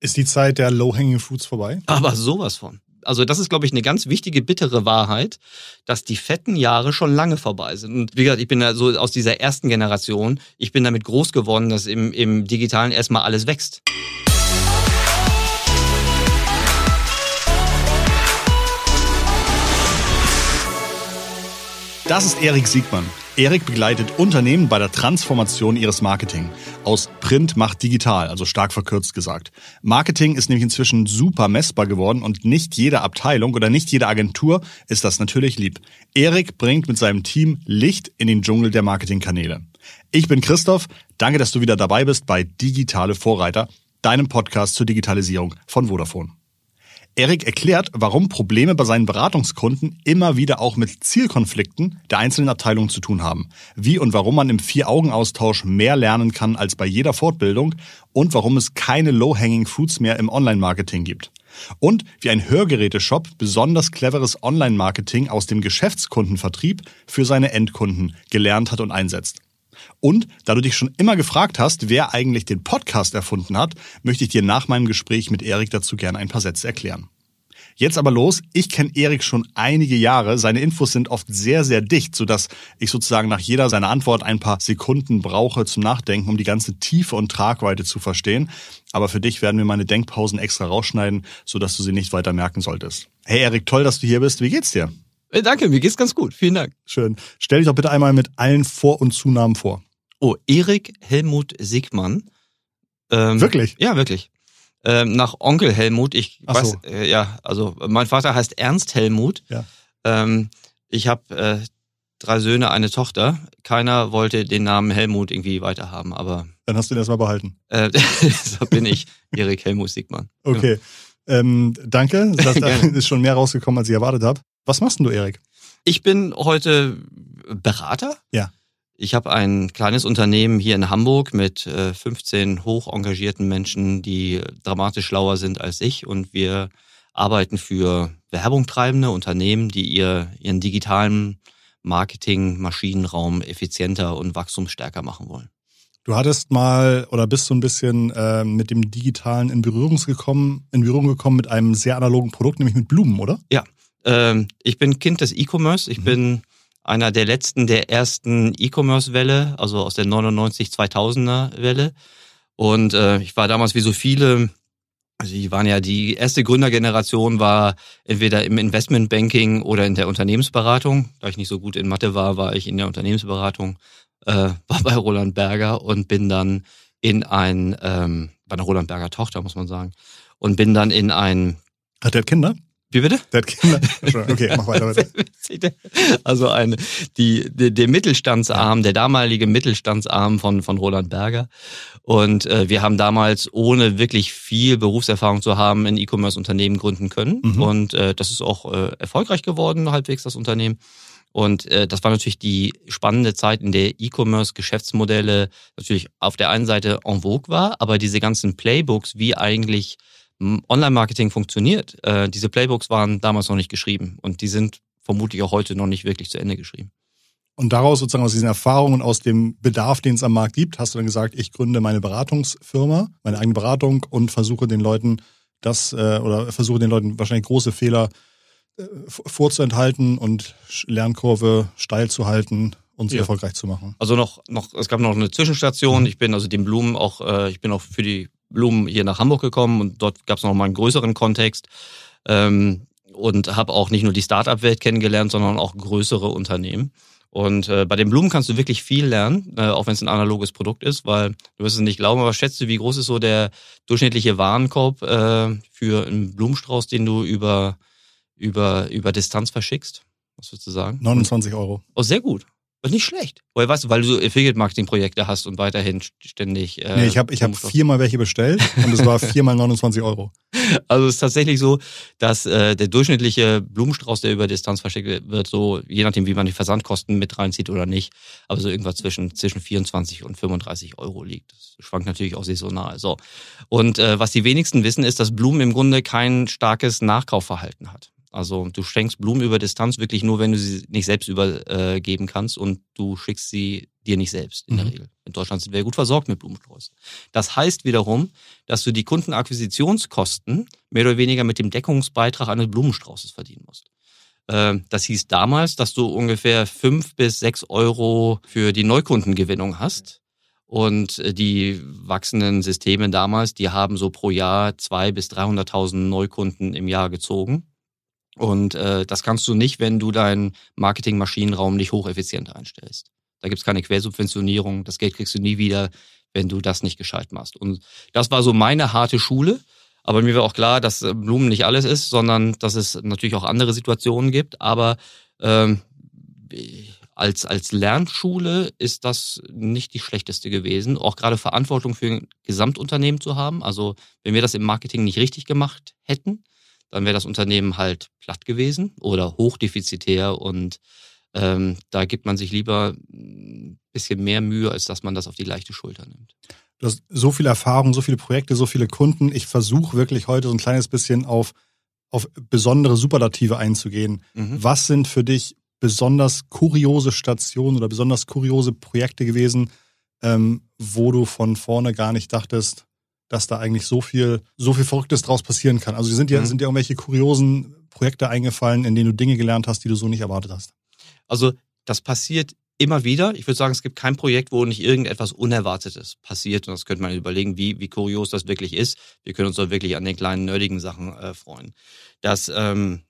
Ist die Zeit der Low-Hanging Fruits vorbei? Aber sowas von. Also das ist, glaube ich, eine ganz wichtige, bittere Wahrheit, dass die fetten Jahre schon lange vorbei sind. Und wie gesagt, ich bin da so aus dieser ersten Generation, ich bin damit groß geworden, dass im, im Digitalen erstmal alles wächst. Das ist Erik Siegmann. Erik begleitet Unternehmen bei der Transformation ihres Marketing. Aus Print macht digital, also stark verkürzt gesagt. Marketing ist nämlich inzwischen super messbar geworden und nicht jede Abteilung oder nicht jede Agentur ist das natürlich lieb. Erik bringt mit seinem Team Licht in den Dschungel der Marketingkanäle. Ich bin Christoph. Danke, dass du wieder dabei bist bei Digitale Vorreiter, deinem Podcast zur Digitalisierung von Vodafone. Erik erklärt, warum Probleme bei seinen Beratungskunden immer wieder auch mit Zielkonflikten der einzelnen Abteilungen zu tun haben. Wie und warum man im Vier-Augen-Austausch mehr lernen kann als bei jeder Fortbildung und warum es keine Low-Hanging Fruits mehr im Online-Marketing gibt. Und wie ein Hörgeräteshop besonders cleveres Online-Marketing aus dem Geschäftskundenvertrieb für seine Endkunden gelernt hat und einsetzt. Und da du dich schon immer gefragt hast, wer eigentlich den Podcast erfunden hat, möchte ich dir nach meinem Gespräch mit Erik dazu gerne ein paar Sätze erklären. Jetzt aber los. Ich kenne Erik schon einige Jahre. Seine Infos sind oft sehr, sehr dicht, sodass ich sozusagen nach jeder seiner Antwort ein paar Sekunden brauche zum Nachdenken, um die ganze Tiefe und Tragweite zu verstehen. Aber für dich werden wir meine Denkpausen extra rausschneiden, sodass du sie nicht weiter merken solltest. Hey Erik, toll, dass du hier bist. Wie geht's dir? Äh, danke, mir geht's ganz gut. Vielen Dank. Schön. Stell dich doch bitte einmal mit allen Vor- und Zunahmen vor. Oh, Erik Helmut Sigmann. Ähm, wirklich? Ja, wirklich. Ähm, nach Onkel Helmut. Ich Ach weiß, so. äh, ja, also mein Vater heißt Ernst Helmut. Ja. Ähm, ich habe äh, drei Söhne, eine Tochter. Keiner wollte den Namen Helmut irgendwie weiterhaben, aber Dann hast du ihn erstmal behalten. äh, so bin ich, Erik Helmut Sigmann. Okay. Ähm, danke. Das ist schon mehr rausgekommen, als ich erwartet habe. Was machst denn du, Erik? Ich bin heute Berater. Ja. Ich habe ein kleines Unternehmen hier in Hamburg mit äh, 15 hoch engagierten Menschen, die dramatisch schlauer sind als ich. Und wir arbeiten für Werbung treibende Unternehmen, die ihr, ihren digitalen Marketing-Maschinenraum effizienter und wachstumsstärker machen wollen. Du hattest mal oder bist so ein bisschen äh, mit dem Digitalen in Berührung gekommen, in Berührung gekommen mit einem sehr analogen Produkt, nämlich mit Blumen, oder? Ähm, ich bin Kind des E-Commerce. Ich Mhm. bin einer der letzten der ersten E-Commerce-Welle, also aus der 99-2000er-Welle. Und äh, ich war damals wie so viele, also die waren ja die erste Gründergeneration war entweder im Investmentbanking oder in der Unternehmensberatung. Da ich nicht so gut in Mathe war, war ich in der Unternehmensberatung, äh, war bei Roland Berger und bin dann in ein, ähm, bei einer Roland Berger Tochter, muss man sagen, und bin dann in ein, Hat der Kinder? Wie bitte? Der hat Kinder. Okay, mach weiter. weiter. Also ein, die, die, der Mittelstandsarm, der damalige Mittelstandsarm von, von Roland Berger. Und äh, wir haben damals, ohne wirklich viel Berufserfahrung zu haben, ein E-Commerce-Unternehmen gründen können. Mhm. Und äh, das ist auch äh, erfolgreich geworden, halbwegs das Unternehmen. Und äh, das war natürlich die spannende Zeit, in der E-Commerce-Geschäftsmodelle natürlich auf der einen Seite en vogue war, aber diese ganzen Playbooks, wie eigentlich Online-Marketing funktioniert, äh, diese Playbooks waren damals noch nicht geschrieben und die sind vermutlich auch heute noch nicht wirklich zu Ende geschrieben. Und daraus sozusagen aus diesen Erfahrungen, aus dem Bedarf, den es am Markt gibt, hast du dann gesagt, ich gründe meine Beratungsfirma, meine eigene Beratung und versuche den Leuten das äh, oder versuche den Leuten wahrscheinlich große Fehler äh, vorzuenthalten und Lernkurve steil zu halten und sie Ja. erfolgreich zu machen. Also noch, noch, es gab noch eine Zwischenstation. Ich bin also den Blumen auch, äh, ich bin auch für die Blumen hier nach Hamburg gekommen und dort gab es noch mal einen größeren Kontext. Ähm, und habe auch nicht nur die Start-up-Welt kennengelernt, sondern auch größere Unternehmen. Und äh, bei den Blumen kannst du wirklich viel lernen, äh, auch wenn es ein analoges Produkt ist, weil du wirst es nicht glauben, aber schätzt du, wie groß ist so der durchschnittliche Warenkorb äh, für einen Blumenstrauß, den du über, über, über Distanz verschickst? Was würdest du sagen? 29 Euro. Oh, sehr gut. Das ist nicht schlecht. Weil, weißt du, weil du so Affiliate-Marketing-Projekte hast und weiterhin ständig. Äh, Nee, ich habe ich hab viermal welche bestellt und es war viermal 29 Euro. Also es ist tatsächlich so, dass äh, der durchschnittliche Blumenstrauß, der über Distanz verschickt wird, so, je nachdem, wie man die Versandkosten mit reinzieht oder nicht, aber so irgendwas zwischen, zwischen 24 und 35 Euro liegt. Das schwankt natürlich auch saisonal. So. Und äh, was die wenigsten wissen, ist, dass Blumen im Grunde kein starkes Nachkaufverhalten hat. Also du schenkst Blumen über Distanz wirklich nur, wenn du sie nicht selbst übergeben kannst und du schickst sie dir nicht selbst in der mhm. Regel. In Deutschland sind wir gut versorgt mit Blumensträußen. Das heißt wiederum, dass du die Kundenakquisitionskosten mehr oder weniger mit dem Deckungsbeitrag eines Blumenstraußes verdienen musst. Ähm, das hieß damals, dass du ungefähr fünf bis sechs Euro für die Neukundengewinnung hast. Und äh, die wachsenden Systeme damals, die haben so pro Jahr zwei bis 300.000 Neukunden im Jahr gezogen. Und äh, das kannst du nicht, wenn du deinen Marketingmaschinenraum nicht hocheffizient einstellst. Da gibt's keine Quersubventionierung, das Geld kriegst du nie wieder, wenn du das nicht gescheit machst. Und das war so meine harte Schule. Aber mir war auch klar, dass äh, Blumen nicht alles ist, sondern dass es natürlich auch andere Situationen gibt. Aber ähm, als, als Lernschule ist das nicht die schlechteste gewesen. Auch gerade Verantwortung für ein Gesamtunternehmen zu haben. Also wenn wir das im Marketing nicht richtig gemacht hätten, dann wäre das Unternehmen halt platt gewesen oder hochdefizitär und ähm, da gibt man sich lieber ein bisschen mehr Mühe, als dass man das auf die leichte Schulter nimmt. Du hast so viel Erfahrung, so viele Projekte, so viele Kunden. Ich versuche wirklich heute so ein kleines bisschen auf, auf besondere Superlative einzugehen. Mhm. Was sind für dich besonders kuriose Stationen oder besonders kuriose Projekte gewesen, ähm, wo du von vorne gar nicht dachtest, dass da eigentlich so viel, so viel Verrücktes draus passieren kann. Also sind dir, mhm. sind dir irgendwelche kuriosen Projekte eingefallen, in denen du Dinge gelernt hast, die du so nicht erwartet hast? Also das passiert immer wieder. Ich würde sagen, es gibt kein Projekt, wo nicht irgendetwas Unerwartetes passiert. Und das könnte man überlegen, wie, wie kurios das wirklich ist. Wir können uns doch wirklich an den kleinen nerdigen Sachen äh, freuen. Das, ähm,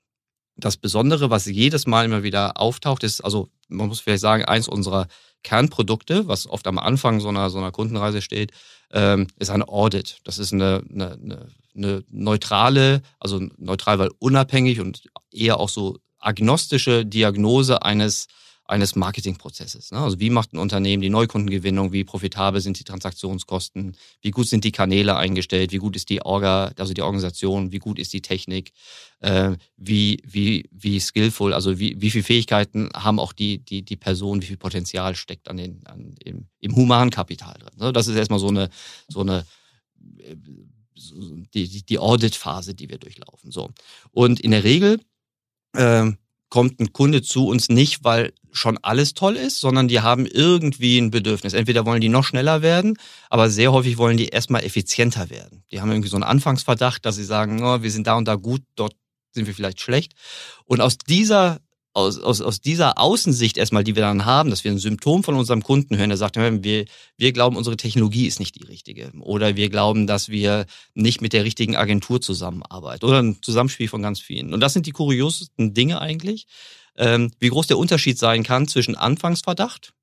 das Besondere, was jedes Mal immer wieder auftaucht, ist, also man muss vielleicht sagen, eins unserer Kernprodukte, was oft am Anfang so einer, so einer Kundenreise steht, ähm, ist ein Audit. Das ist eine, eine, eine, eine neutrale, also neutral, weil unabhängig und eher auch so agnostische Diagnose eines eines Marketingprozesses. Ne? Also wie macht ein Unternehmen die Neukundengewinnung, wie profitabel sind die Transaktionskosten, wie gut sind die Kanäle eingestellt, wie gut ist die Orga, also die Organisation, wie gut ist die Technik, äh, wie, wie, wie skillful, also wie, wie viele Fähigkeiten haben auch die, die, die Person, wie viel Potenzial steckt an den, an, im, im Humankapital drin. Ne? Das ist erstmal so eine, so eine äh, die, die Audit-Phase, die wir durchlaufen. So. Und in der Regel äh, kommt ein Kunde zu uns nicht, weil schon alles toll ist, sondern die haben irgendwie ein Bedürfnis. Entweder wollen die noch schneller werden, aber sehr häufig wollen die erstmal effizienter werden. Die haben irgendwie so einen Anfangsverdacht, dass sie sagen, oh, wir sind da und da gut, dort sind wir vielleicht schlecht. Und aus dieser aus, aus, aus dieser Außensicht erstmal, die wir dann haben, dass wir ein Symptom von unserem Kunden hören, der sagt, wir, wir glauben, unsere Technologie ist nicht die richtige. Oder wir glauben, dass wir nicht mit der richtigen Agentur zusammenarbeiten. Oder ein Zusammenspiel von ganz vielen. Und das sind die kuriosesten Dinge eigentlich. Ähm, wie groß der Unterschied sein kann zwischen Anfangsverdacht,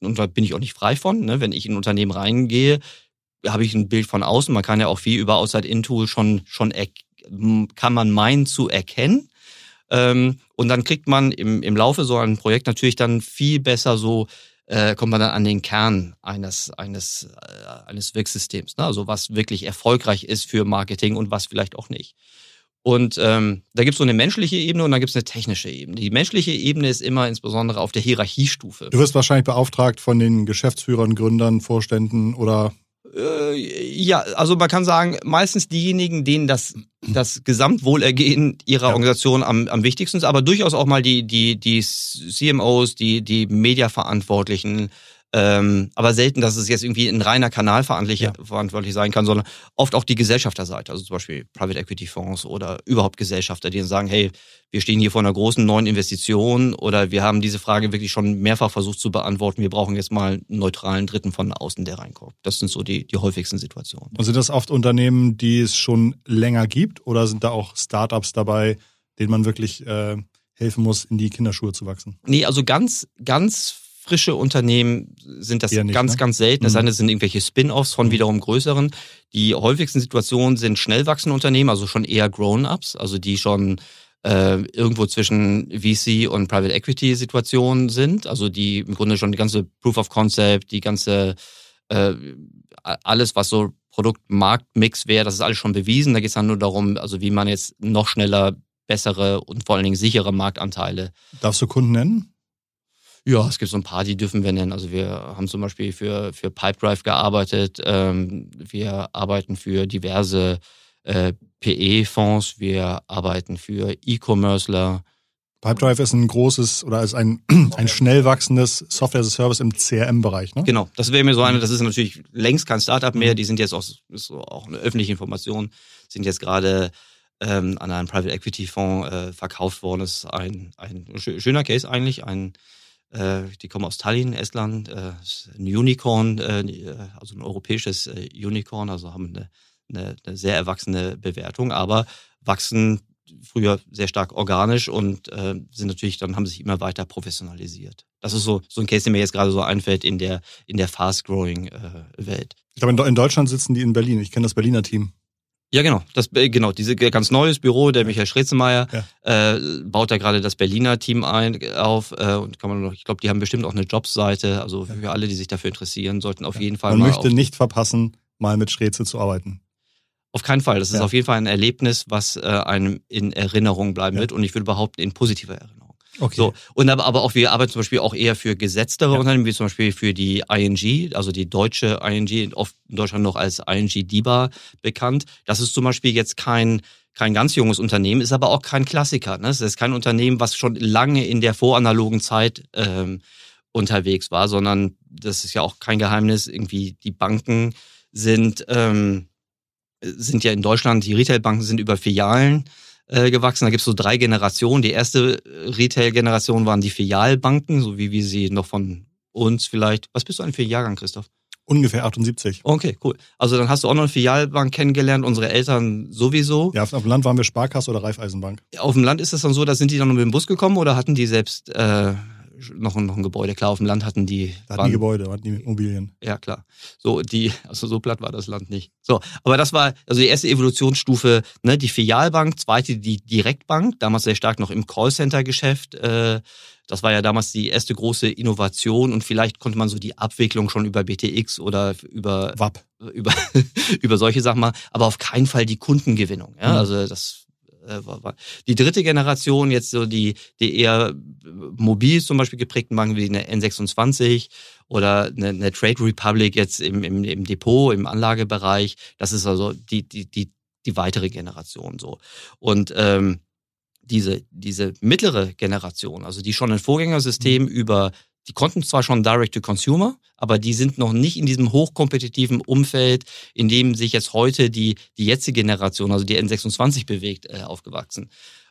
und da bin ich auch nicht frei von, ne? wenn ich in ein Unternehmen reingehe, habe ich ein Bild von außen. Man kann ja auch viel über Outside-In-Tool schon, schon kann man meinen zu erkennen. Ähm, und dann kriegt man im, im Laufe so ein Projekt natürlich dann viel besser so, äh, kommt man dann an den Kern eines, eines, äh, eines Wirksystems. Ne? Also was wirklich erfolgreich ist für Marketing und was vielleicht auch nicht. Und ähm, da gibt es so eine menschliche Ebene und dann gibt es eine technische Ebene. Die menschliche Ebene ist immer insbesondere auf der Hierarchiestufe. Du wirst wahrscheinlich beauftragt von den Geschäftsführern, Gründern, Vorständen oder äh, ja, also man kann sagen, meistens diejenigen, denen das, das Gesamtwohlergehen ihrer ja. Organisation am, am wichtigsten ist, aber durchaus auch mal die, die, die CMOs, die, die Mediaverantwortlichen, ähm, aber selten, dass es jetzt irgendwie ein reiner Kanal verantwortlich, ja. verantwortlich sein kann, sondern oft auch die Gesellschafterseite, also zum Beispiel Private Equity Fonds oder überhaupt Gesellschafter, die dann sagen, hey, wir stehen hier vor einer großen neuen Investition oder wir haben diese Frage wirklich schon mehrfach versucht zu beantworten. Wir brauchen jetzt mal einen neutralen Dritten von außen, der reinkommt. Das sind so die, die häufigsten Situationen. Und sind das oft Unternehmen, die es schon länger gibt oder sind da auch Startups dabei, denen man wirklich äh, helfen muss, in die Kinderschuhe zu wachsen? Nee, also ganz, ganz frische Unternehmen sind das nicht, ganz, ne? ganz selten. Das mhm. sind irgendwelche Spin-offs von mhm. wiederum größeren. Die häufigsten Situationen sind schnell wachsende Unternehmen, also schon eher Grown-ups, also die schon äh, irgendwo zwischen VC und Private Equity Situationen sind, also die im Grunde schon die ganze Proof of Concept, die ganze äh, alles, was so Produkt-Markt-Mix wäre, das ist alles schon bewiesen. Da geht es dann nur darum, also wie man jetzt noch schneller bessere und vor allen Dingen sichere Marktanteile. Darfst du Kunden nennen? Ja, es gibt so ein paar, die dürfen wir nennen. Also wir haben zum Beispiel für, für Pipedrive gearbeitet. Ähm, wir arbeiten für diverse äh, PE-Fonds, wir arbeiten für E-Commercer. Pipedrive ist ein großes oder ist ein, ein schnell wachsendes Software as a Service im CRM-Bereich, ne? Genau, das wäre mir so eine, das ist natürlich längst kein Startup mehr, die sind jetzt auch, ist auch eine öffentliche Information, sind jetzt gerade ähm, an einen Private Equity Fonds äh, verkauft worden. Das ist ein, ein schöner Case eigentlich, ein die kommen aus Tallinn, Estland, äh, ein Unicorn, äh, also ein europäisches äh, Unicorn, also haben eine, eine, eine sehr erwachsene Bewertung, aber wachsen früher sehr stark organisch und äh, sind natürlich dann haben sich immer weiter professionalisiert. Das ist so so ein Case, der mir jetzt gerade so einfällt in der in der fast growing äh, Welt. Ich glaube in Deutschland sitzen die in Berlin. Ich kenne das Berliner Team. Ja, genau. Das, äh, genau, diese ganz neues Büro, der Michael Schrezemeyer, ja. äh, baut da gerade das Berliner Team ein, auf. Äh, und kann man noch, ich glaube, die haben bestimmt auch eine Jobseite. Also für alle, die sich dafür interessieren, sollten auf ja. jeden Fall man mal. Man möchte nicht verpassen, mal mit Schreze zu arbeiten. Auf keinen Fall. Das ist auf jeden Fall ein Erlebnis, was äh, einem in Erinnerung bleiben wird. Und ich würde behaupten, in positiver Erinnerung. Okay. So, und aber, aber auch wir arbeiten zum Beispiel auch eher für gesetztere ja. Unternehmen, wie zum Beispiel für die ING, also die deutsche ING, oft in Deutschland noch als ING DIBA bekannt. Das ist zum Beispiel jetzt kein kein ganz junges Unternehmen, ist aber auch kein Klassiker. Ne? Es ist kein Unternehmen, was schon lange in der voranalogen Zeit ähm, unterwegs war, sondern das ist ja auch kein Geheimnis. Irgendwie die Banken sind ähm, sind ja in Deutschland, die Retailbanken sind über Filialen äh, gewachsen. Da gibt es so drei Generationen. Die erste äh, Retail-Generation waren die Filialbanken, so wie wir sie noch von uns vielleicht. Was bist du ein für Jahrgang, Christoph? Ungefähr 78. Okay, cool. Also dann hast du auch noch eine Filialbank kennengelernt, unsere Eltern sowieso. Ja, auf dem Land waren wir Sparkasse oder Raiffeisenbank. Auf dem Land ist das dann so, da sind die dann mit dem Bus gekommen oder hatten die selbst äh, noch, noch ein Gebäude. Klar, auf dem Land hatten die. Da hatten die Gebäude, hatten die Immobilien. Ja, klar. So, die, also so platt war das Land nicht. So, aber das war also die erste Evolutionsstufe, ne, die Filialbank, zweite die Direktbank, damals sehr stark noch im Callcenter-Geschäft. Äh, das war ja damals die erste große Innovation und vielleicht konnte man so die Abwicklung schon über BTX oder über WAP. über über solche Sachen machen, aber auf keinen Fall die Kundengewinnung. Ja? Mhm. Also das die dritte Generation, jetzt so die, die eher mobil zum Beispiel geprägten Banken wie eine N26 oder eine, eine Trade Republic jetzt im, im, im Depot, im Anlagebereich, das ist also die, die, die, die weitere Generation so. Und ähm, diese, diese mittlere Generation, also die schon ein Vorgängersystem mhm. über die konnten zwar schon Direct-to-Consumer, aber die sind noch nicht in diesem hochkompetitiven Umfeld, in dem sich jetzt heute die, die jetzige Generation, also die N26 bewegt, äh, aufgewachsen.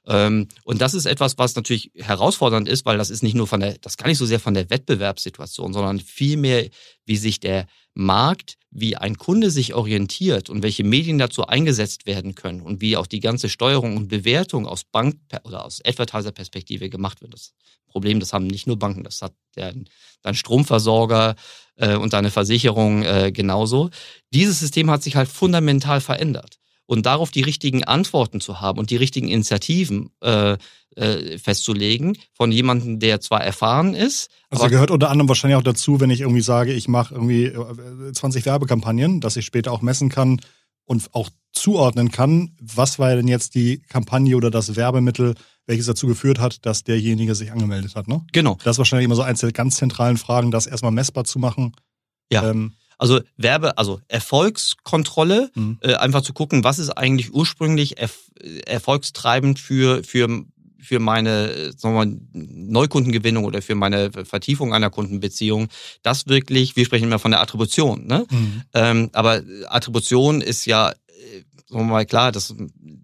Ähm, und das ist etwas, was natürlich herausfordernd ist, weil das ist nicht nur von der, das gar nicht so sehr von der Wettbewerbssituation, sondern vielmehr, wie sich der Markt, wie ein Kunde sich orientiert und welche Medien dazu eingesetzt werden können und wie auch die ganze Steuerung und Bewertung aus Bank- oder aus Advertiser-Perspektive gemacht wird. Das Problem, das haben nicht nur Banken, das hat der, dein Stromversorger äh, und deine Versicherung äh, genauso. Dieses System hat sich halt fundamental verändert und darauf die richtigen Antworten zu haben und die richtigen Initiativen äh, äh, festzulegen von jemandem, der zwar erfahren ist. Also gehört unter anderem wahrscheinlich auch dazu, wenn ich irgendwie sage, ich mache irgendwie 20 äh, Werbekampagnen, dass ich später auch messen kann und auch zuordnen kann, was war denn jetzt die Kampagne oder das Werbemittel, welches dazu geführt hat, dass derjenige sich angemeldet hat. Ne? Genau. Das ist wahrscheinlich immer so eins der ganz zentralen Fragen, das erstmal messbar zu machen. Ja. Ähm, also Werbe, also Erfolgskontrolle, mhm. äh, einfach zu gucken, was ist eigentlich ursprünglich erf erfolgstreibend für, für, für meine sagen wir mal, Neukundengewinnung oder für meine Vertiefung einer Kundenbeziehung. Das wirklich, wir sprechen immer von der Attribution. Ne? Mhm. Ähm, aber Attribution ist ja sagen wir mal klar, das,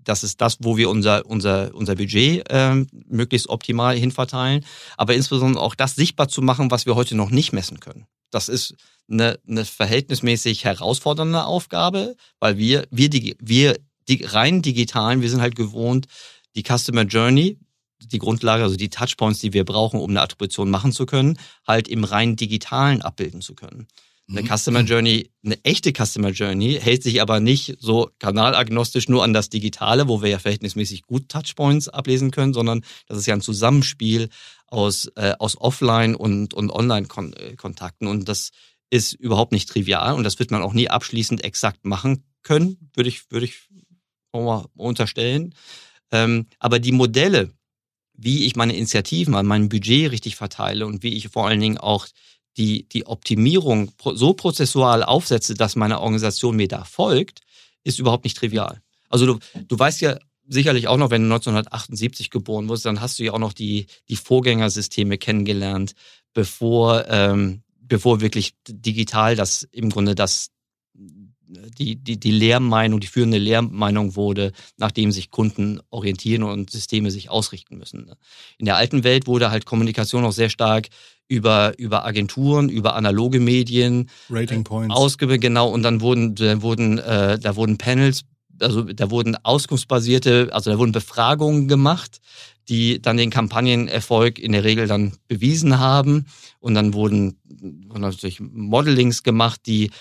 das ist das, wo wir unser, unser, unser Budget ähm, möglichst optimal hinverteilen, aber insbesondere auch das sichtbar zu machen, was wir heute noch nicht messen können. Das ist eine, eine verhältnismäßig herausfordernde Aufgabe, weil wir, wir, die, wir die rein digitalen, wir sind halt gewohnt, die Customer Journey, die Grundlage, also die Touchpoints, die wir brauchen, um eine Attribution machen zu können, halt im rein digitalen abbilden zu können. Eine mhm. Customer Journey, eine echte Customer Journey hält sich aber nicht so kanalagnostisch nur an das Digitale, wo wir ja verhältnismäßig gut Touchpoints ablesen können, sondern das ist ja ein Zusammenspiel aus, äh, aus Offline- und, und Online-Kontakten. Und das ist überhaupt nicht trivial und das wird man auch nie abschließend exakt machen können, würde ich, würde ich mal unterstellen. Ähm, aber die Modelle, wie ich meine Initiativen an meinem Budget richtig verteile und wie ich vor allen Dingen auch die, die Optimierung so prozessual aufsetze, dass meine Organisation mir da folgt, ist überhaupt nicht trivial. Also du, du weißt ja sicherlich auch noch, wenn du 1978 geboren wurdest, dann hast du ja auch noch die, die Vorgängersysteme kennengelernt, bevor, ähm, bevor wirklich digital das im Grunde das die, die, die Lehrmeinung, die führende Lehrmeinung wurde, nachdem sich Kunden orientieren und Systeme sich ausrichten müssen. In der alten Welt wurde halt Kommunikation auch sehr stark über, über Agenturen, über analoge Medien. Rating Points. Ausgebe, genau, und dann wurden, da wurden, äh, da wurden Panels, also da wurden auskunftsbasierte, also da wurden Befragungen gemacht, die dann den Kampagnenerfolg in der Regel dann bewiesen haben. Und dann wurden, wurden natürlich Modelings gemacht, die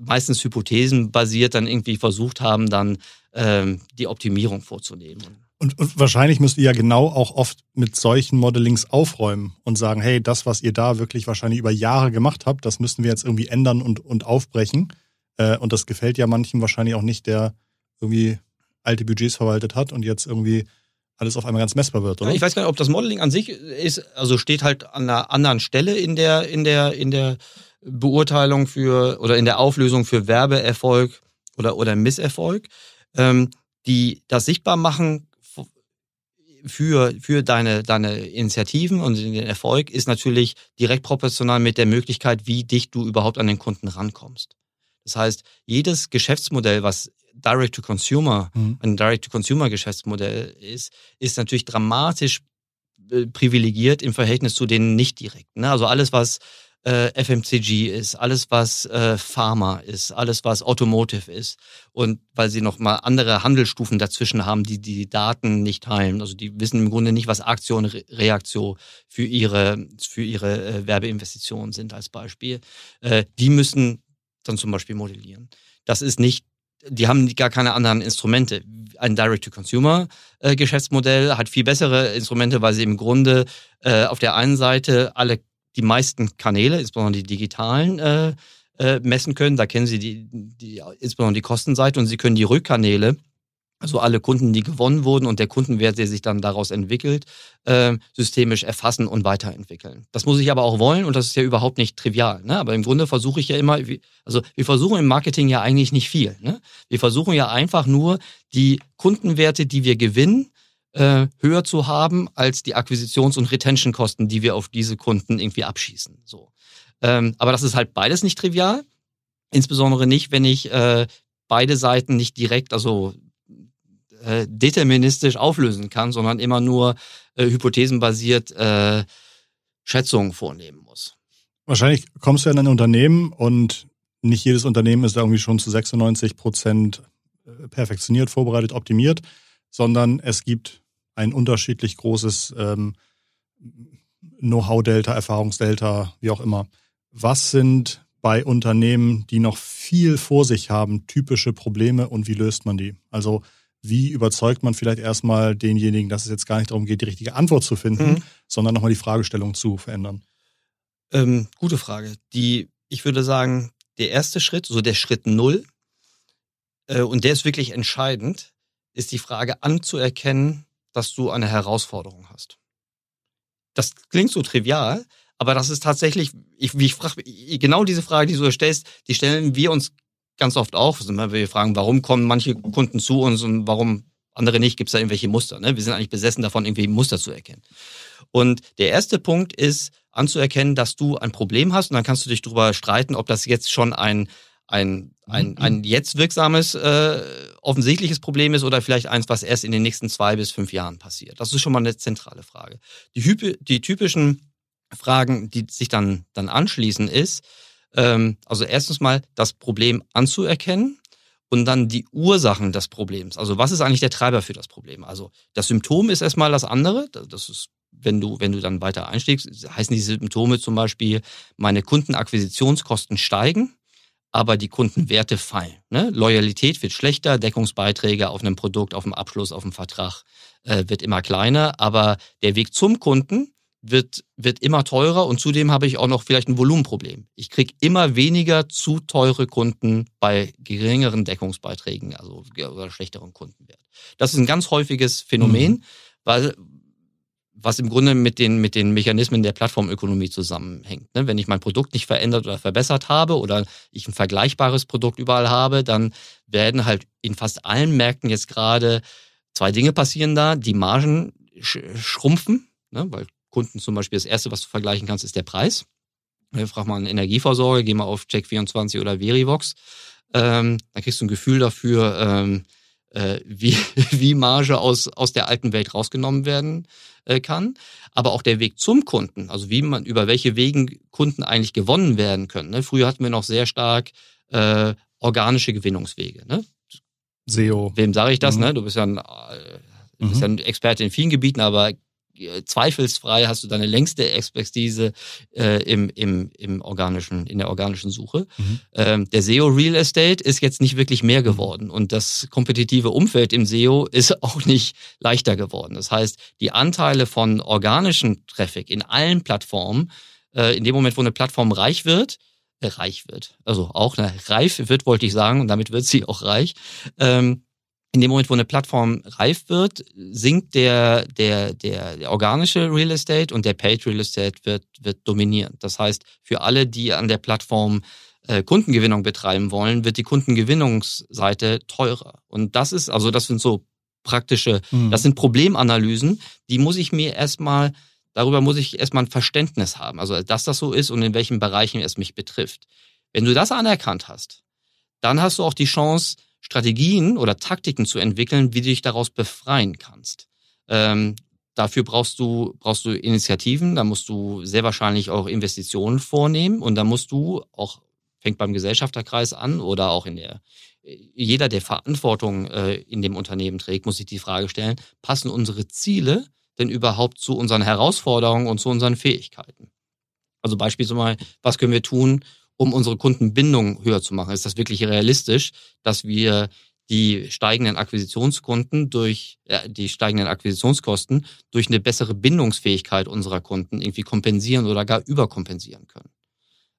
meistens hypothesenbasiert dann irgendwie versucht haben, dann ähm, die Optimierung vorzunehmen. Und, und, wahrscheinlich müsst ihr ja genau auch oft mit solchen Modellings aufräumen und sagen, hey, das, was ihr da wirklich wahrscheinlich über Jahre gemacht habt, das müssen wir jetzt irgendwie ändern und, und aufbrechen. Äh, und das gefällt ja manchen wahrscheinlich auch nicht, der irgendwie alte Budgets verwaltet hat und jetzt irgendwie alles auf einmal ganz messbar wird, oder? Ja, ich weiß gar nicht, ob das Modeling an sich ist, also steht halt an einer anderen Stelle in der, in der, in der Beurteilung für oder in der Auflösung für Werbeerfolg oder, oder Misserfolg, ähm, die das sichtbar machen für, für deine, deine Initiativen und den Erfolg ist natürlich direkt proportional mit der Möglichkeit, wie dicht du überhaupt an den Kunden rankommst. Das heißt, jedes Geschäftsmodell, was Direct-to-Consumer, mhm. ein Direct-to-Consumer-Geschäftsmodell ist, ist natürlich dramatisch äh, privilegiert im Verhältnis zu den nicht direkten. Ne? Also alles, was äh, FMCG ist, alles was äh, Pharma ist, alles was Automotive ist und weil sie noch mal andere Handelsstufen dazwischen haben, die die Daten nicht teilen. Also die wissen im Grunde nicht, was Aktion, Reaktion für ihre für ihre äh, Werbeinvestitionen sind als Beispiel. Äh, die müssen dann zum Beispiel modellieren. Das ist nicht die haben gar keine anderen Instrumente. Ein Direct-to-Consumer-Geschäftsmodell äh, hat viel bessere Instrumente, weil sie im Grunde äh, auf der einen Seite alle die meisten Kanäle, insbesondere die digitalen, äh, äh, messen können. Da kennen Sie die, die, insbesondere die Kostenseite und Sie können die Rückkanäle, also alle Kunden, die gewonnen wurden und der Kundenwert, der sich dann daraus entwickelt, äh, systemisch erfassen und weiterentwickeln. Das muss ich aber auch wollen und das ist ja überhaupt nicht trivial. Ne? Aber im Grunde versuche ich ja immer, also wir versuchen im Marketing ja eigentlich nicht viel. Ne? Wir versuchen ja einfach nur die Kundenwerte, die wir gewinnen, äh, höher zu haben als die Akquisitions- und Retention-Kosten, die wir auf diese Kunden irgendwie abschießen. So. Ähm, aber das ist halt beides nicht trivial. Insbesondere nicht, wenn ich äh, beide Seiten nicht direkt, also äh, deterministisch auflösen kann, sondern immer nur äh, hypothesenbasiert äh, Schätzungen vornehmen muss. Wahrscheinlich kommst du in ein Unternehmen und nicht jedes Unternehmen ist da irgendwie schon zu 96 Prozent äh, perfektioniert, vorbereitet, optimiert, sondern es gibt ein unterschiedlich großes ähm, Know-how-Delta, Erfahrungsdelta, wie auch immer. Was sind bei Unternehmen, die noch viel vor sich haben, typische Probleme und wie löst man die? Also wie überzeugt man vielleicht erstmal denjenigen, dass es jetzt gar nicht darum geht, die richtige Antwort zu finden, mhm. sondern nochmal die Fragestellung zu verändern? Ähm, gute Frage. Die, ich würde sagen, der erste Schritt, so der Schritt Null, äh, und der ist wirklich entscheidend, ist die Frage anzuerkennen, dass du eine Herausforderung hast. Das klingt so trivial, aber das ist tatsächlich, ich, ich frage, genau diese Frage, die du stellst, die stellen wir uns ganz oft auch. Wir fragen, warum kommen manche Kunden zu uns und warum andere nicht? Gibt es da irgendwelche Muster? Ne? Wir sind eigentlich besessen davon, irgendwie Muster zu erkennen. Und der erste Punkt ist anzuerkennen, dass du ein Problem hast und dann kannst du dich darüber streiten, ob das jetzt schon ein ein, ein, mhm. ein jetzt wirksames, äh, offensichtliches Problem ist oder vielleicht eins, was erst in den nächsten zwei bis fünf Jahren passiert. Das ist schon mal eine zentrale Frage. Die, die typischen Fragen, die sich dann, dann anschließen, ist, ähm, also erstens mal das Problem anzuerkennen und dann die Ursachen des Problems. Also was ist eigentlich der Treiber für das Problem? Also das Symptom ist erstmal das andere. Das ist, wenn du, wenn du dann weiter einstiegst, heißen die Symptome zum Beispiel, meine Kundenakquisitionskosten steigen aber die Kundenwerte fallen. Ne? Loyalität wird schlechter, Deckungsbeiträge auf einem Produkt, auf dem Abschluss, auf dem Vertrag äh, wird immer kleiner, aber der Weg zum Kunden wird, wird immer teurer und zudem habe ich auch noch vielleicht ein Volumenproblem. Ich kriege immer weniger zu teure Kunden bei geringeren Deckungsbeiträgen, also oder schlechteren Kundenwert. Das ist ein ganz häufiges Phänomen, mhm. weil was im Grunde mit den, mit den Mechanismen der Plattformökonomie zusammenhängt. Ne? Wenn ich mein Produkt nicht verändert oder verbessert habe oder ich ein vergleichbares Produkt überall habe, dann werden halt in fast allen Märkten jetzt gerade zwei Dinge passieren da. Die Margen sch schrumpfen, ne? weil Kunden zum Beispiel das Erste, was du vergleichen kannst, ist der Preis. Frag mal einen Energieversorger, geh mal auf Check24 oder Verivox. Ähm, dann kriegst du ein Gefühl dafür, ähm, äh, wie, wie Marge aus, aus der alten Welt rausgenommen werden äh, kann. Aber auch der Weg zum Kunden, also wie man, über welche Wegen Kunden eigentlich gewonnen werden können. Ne? Früher hatten wir noch sehr stark äh, organische Gewinnungswege. Ne? SEO. Wem sage ich das? Mhm. Ne? Du bist ja ein, äh, du bist ja ein Experte in vielen Gebieten, aber äh, zweifelsfrei hast du deine längste Expertise äh, im, im, im organischen, in der organischen Suche. Mhm. Ähm, der SEO Real Estate ist jetzt nicht wirklich mehr geworden und das kompetitive Umfeld im SEO ist auch nicht leichter geworden. Das heißt, die Anteile von organischen Traffic in allen Plattformen, äh, in dem Moment, wo eine Plattform reich wird, äh, reich wird, also auch eine reif wird, wollte ich sagen, und damit wird sie auch reich, ähm, in dem Moment, wo eine Plattform reif wird, sinkt der, der, der, der organische Real Estate und der Paid Real Estate wird, wird dominieren. Das heißt, für alle, die an der Plattform äh, Kundengewinnung betreiben wollen, wird die Kundengewinnungsseite teurer. Und das ist, also das sind so praktische, mhm. das sind Problemanalysen, die muss ich mir erstmal, darüber muss ich erstmal ein Verständnis haben. Also, dass das so ist und in welchen Bereichen es mich betrifft. Wenn du das anerkannt hast, dann hast du auch die Chance, Strategien oder Taktiken zu entwickeln, wie du dich daraus befreien kannst. Ähm, dafür brauchst du, brauchst du Initiativen, da musst du sehr wahrscheinlich auch Investitionen vornehmen und da musst du auch, fängt beim Gesellschafterkreis an oder auch in der, jeder, der Verantwortung äh, in dem Unternehmen trägt, muss sich die Frage stellen, passen unsere Ziele denn überhaupt zu unseren Herausforderungen und zu unseren Fähigkeiten? Also beispielsweise, was können wir tun, um unsere Kundenbindung höher zu machen? Ist das wirklich realistisch, dass wir die steigenden Akquisitionskunden durch äh, die steigenden Akquisitionskosten durch eine bessere Bindungsfähigkeit unserer Kunden irgendwie kompensieren oder gar überkompensieren können.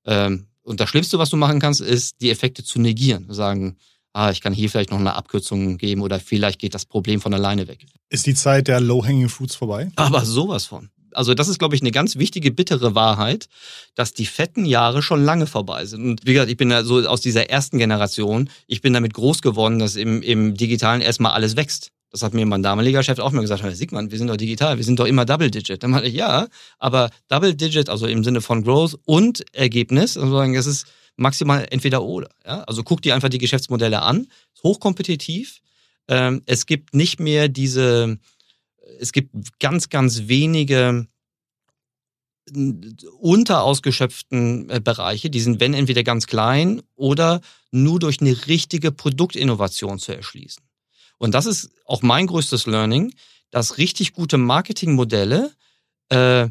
Ähm, und das Schlimmste, was du machen kannst, ist, die Effekte zu negieren. Sagen, ah, ich kann hier vielleicht noch eine Abkürzung geben oder vielleicht geht das Problem von alleine weg. Ist die Zeit der Low-Hanging Fruits vorbei? Aber sowas von also das ist, glaube ich, eine ganz wichtige, bittere Wahrheit, dass die fetten Jahre schon lange vorbei sind. Und wie gesagt, ich bin ja so aus dieser ersten Generation, ich bin damit groß geworden, dass im, im Digitalen erstmal alles wächst. Das hat mir mein damaliger Chef auch mal gesagt, Herr Sigmund, wir sind doch digital, wir sind doch immer Double Digit. Dann meinte ich, ja, aber Double Digit, also im Sinne von Growth und Ergebnis, also es ist maximal entweder oder. Ja? Also guck dir einfach die Geschäftsmodelle an, hochkompetitiv. Ähm, es gibt nicht mehr diese, es gibt ganz, ganz wenige unterausgeschöpften äh, Bereiche, die sind, wenn entweder ganz klein oder nur durch eine richtige Produktinnovation zu erschließen. Und das ist auch mein größtes Learning, dass richtig gute Marketingmodelle, äh,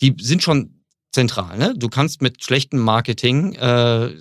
die sind schon zentral. Ne? Du kannst mit schlechtem Marketing äh,